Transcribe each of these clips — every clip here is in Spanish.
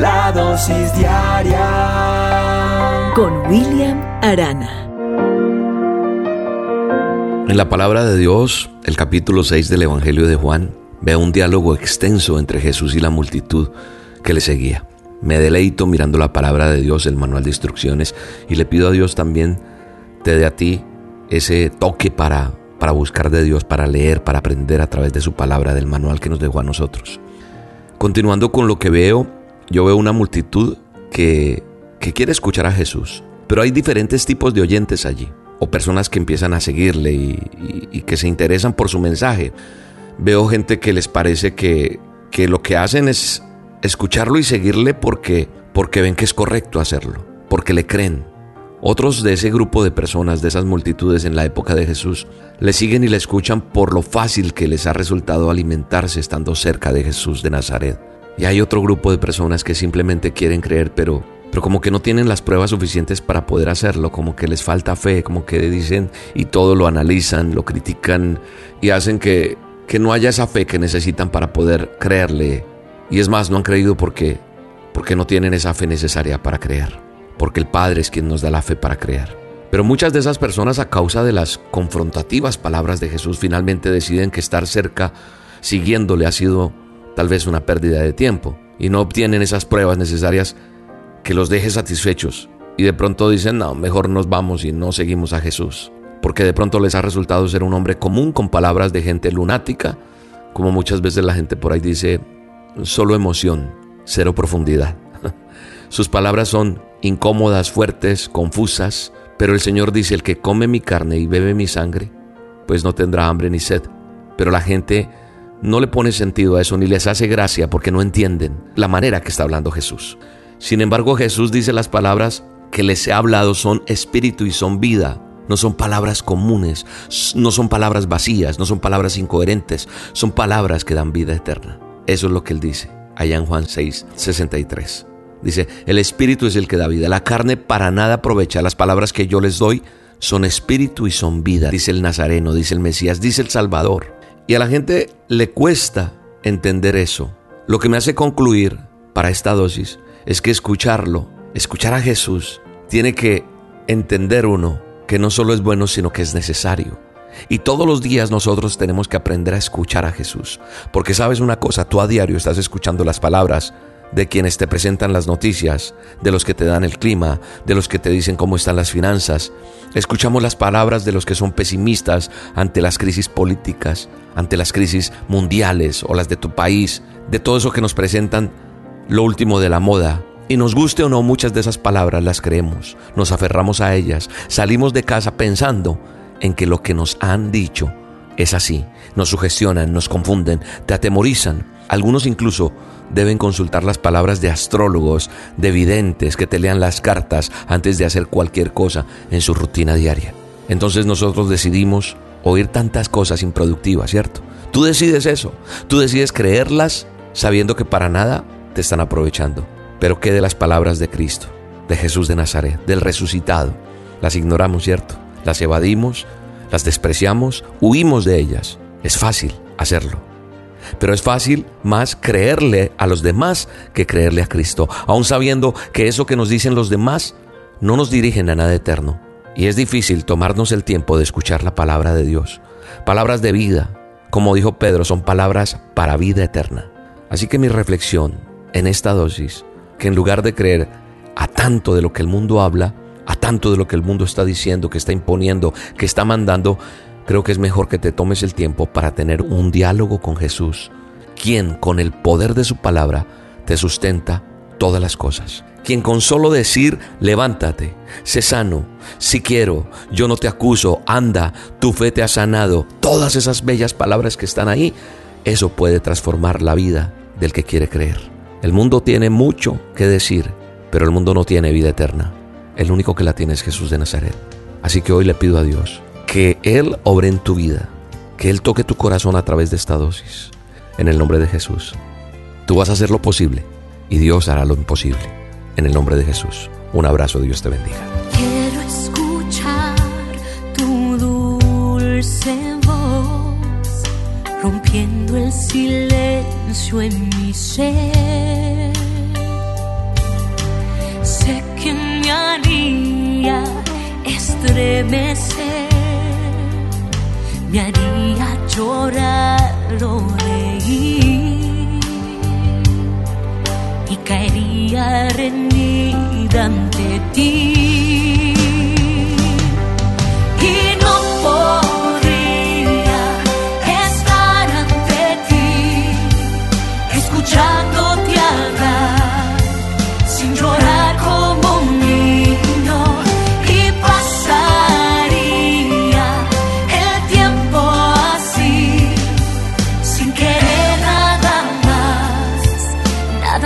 La dosis diaria con William Arana. En la palabra de Dios, el capítulo 6 del Evangelio de Juan, veo un diálogo extenso entre Jesús y la multitud que le seguía. Me deleito mirando la palabra de Dios, el manual de instrucciones, y le pido a Dios también te dé a ti ese toque para, para buscar de Dios, para leer, para aprender a través de su palabra, del manual que nos dejó a nosotros. Continuando con lo que veo, yo veo una multitud que, que quiere escuchar a Jesús, pero hay diferentes tipos de oyentes allí o personas que empiezan a seguirle y, que se interesan por su mensaje. Veo gente que les parece que, que lo que hacen es escucharlo y seguirle porque, porque ven que es correcto hacerlo, porque le creen. Otros de ese grupo de personas, de esas multitudes en la época de Jesús, le siguen y le escuchan por lo fácil que les ha resultado alimentarse estando cerca de Jesús de Nazaret. Y hay otro grupo de personas que simplemente quieren creer, pero pero como que no tienen las pruebas suficientes para poder hacerlo, como que les falta fe, como que dicen y todo lo analizan, lo critican y hacen que, que no haya esa fe que necesitan para poder creerle. Y es más, no han creído porque, porque no tienen esa fe necesaria para creer, porque el Padre es quien nos da la fe para creer. Pero muchas de esas personas a causa de las confrontativas palabras de Jesús finalmente deciden que estar cerca siguiéndole ha sido tal vez una pérdida de tiempo y no obtienen esas pruebas necesarias que los deje satisfechos y de pronto dicen, no, mejor nos vamos y no seguimos a Jesús. Porque de pronto les ha resultado ser un hombre común con palabras de gente lunática, como muchas veces la gente por ahí dice, solo emoción, cero profundidad. Sus palabras son incómodas, fuertes, confusas, pero el Señor dice, el que come mi carne y bebe mi sangre, pues no tendrá hambre ni sed. Pero la gente no le pone sentido a eso ni les hace gracia porque no entienden la manera que está hablando Jesús. Sin embargo, Jesús dice las palabras que les he hablado son espíritu y son vida. No son palabras comunes, no son palabras vacías, no son palabras incoherentes, son palabras que dan vida eterna. Eso es lo que él dice allá en Juan 6, 63. Dice, el espíritu es el que da vida, la carne para nada aprovecha. Las palabras que yo les doy son espíritu y son vida, dice el Nazareno, dice el Mesías, dice el Salvador. Y a la gente le cuesta entender eso. Lo que me hace concluir para esta dosis es que escucharlo, escuchar a Jesús, tiene que entender uno que no solo es bueno, sino que es necesario. Y todos los días nosotros tenemos que aprender a escuchar a Jesús. Porque sabes una cosa, tú a diario estás escuchando las palabras de quienes te presentan las noticias, de los que te dan el clima, de los que te dicen cómo están las finanzas. Escuchamos las palabras de los que son pesimistas ante las crisis políticas, ante las crisis mundiales o las de tu país, de todo eso que nos presentan lo último de la moda. Y nos guste o no, muchas de esas palabras las creemos, nos aferramos a ellas, salimos de casa pensando en que lo que nos han dicho es así, nos sugestionan, nos confunden, te atemorizan. Algunos incluso deben consultar las palabras de astrólogos, de videntes que te lean las cartas antes de hacer cualquier cosa en su rutina diaria. Entonces nosotros decidimos oír tantas cosas improductivas, ¿cierto? Tú decides eso, tú decides creerlas sabiendo que para nada te están aprovechando. Pero ¿qué de las palabras de Cristo, de Jesús de Nazaret, del resucitado? Las ignoramos, ¿cierto? Las evadimos, las despreciamos, huimos de ellas. Es fácil hacerlo. Pero es fácil más creerle a los demás que creerle a Cristo, aun sabiendo que eso que nos dicen los demás no nos dirigen a nada eterno. Y es difícil tomarnos el tiempo de escuchar la palabra de Dios. Palabras de vida, como dijo Pedro, son palabras para vida eterna. Así que mi reflexión en esta dosis que en lugar de creer a tanto de lo que el mundo habla, a tanto de lo que el mundo está diciendo, que está imponiendo, que está mandando, creo que es mejor que te tomes el tiempo para tener un diálogo con Jesús, quien con el poder de su palabra te sustenta todas las cosas. Quien con solo decir, levántate, sé sano, si quiero, yo no te acuso, anda, tu fe te ha sanado, todas esas bellas palabras que están ahí, eso puede transformar la vida del que quiere creer. El mundo tiene mucho que decir, pero el mundo no tiene vida eterna. El único que la tiene es Jesús de Nazaret. Así que hoy le pido a Dios que Él obre en tu vida, que Él toque tu corazón a través de esta dosis. En el nombre de Jesús. Tú vas a hacer lo posible y Dios hará lo imposible. En el nombre de Jesús. Un abrazo, Dios te bendiga. Quiero escuchar tu dulce voz, rompiendo el silencio en mi ser. Sé que me haría estremecer, me haría llorar o reír y caería rendida ante ti.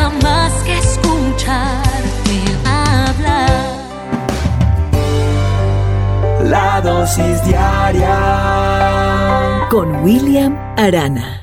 Nada más que escucharte hablar. La dosis diaria Con William Arana.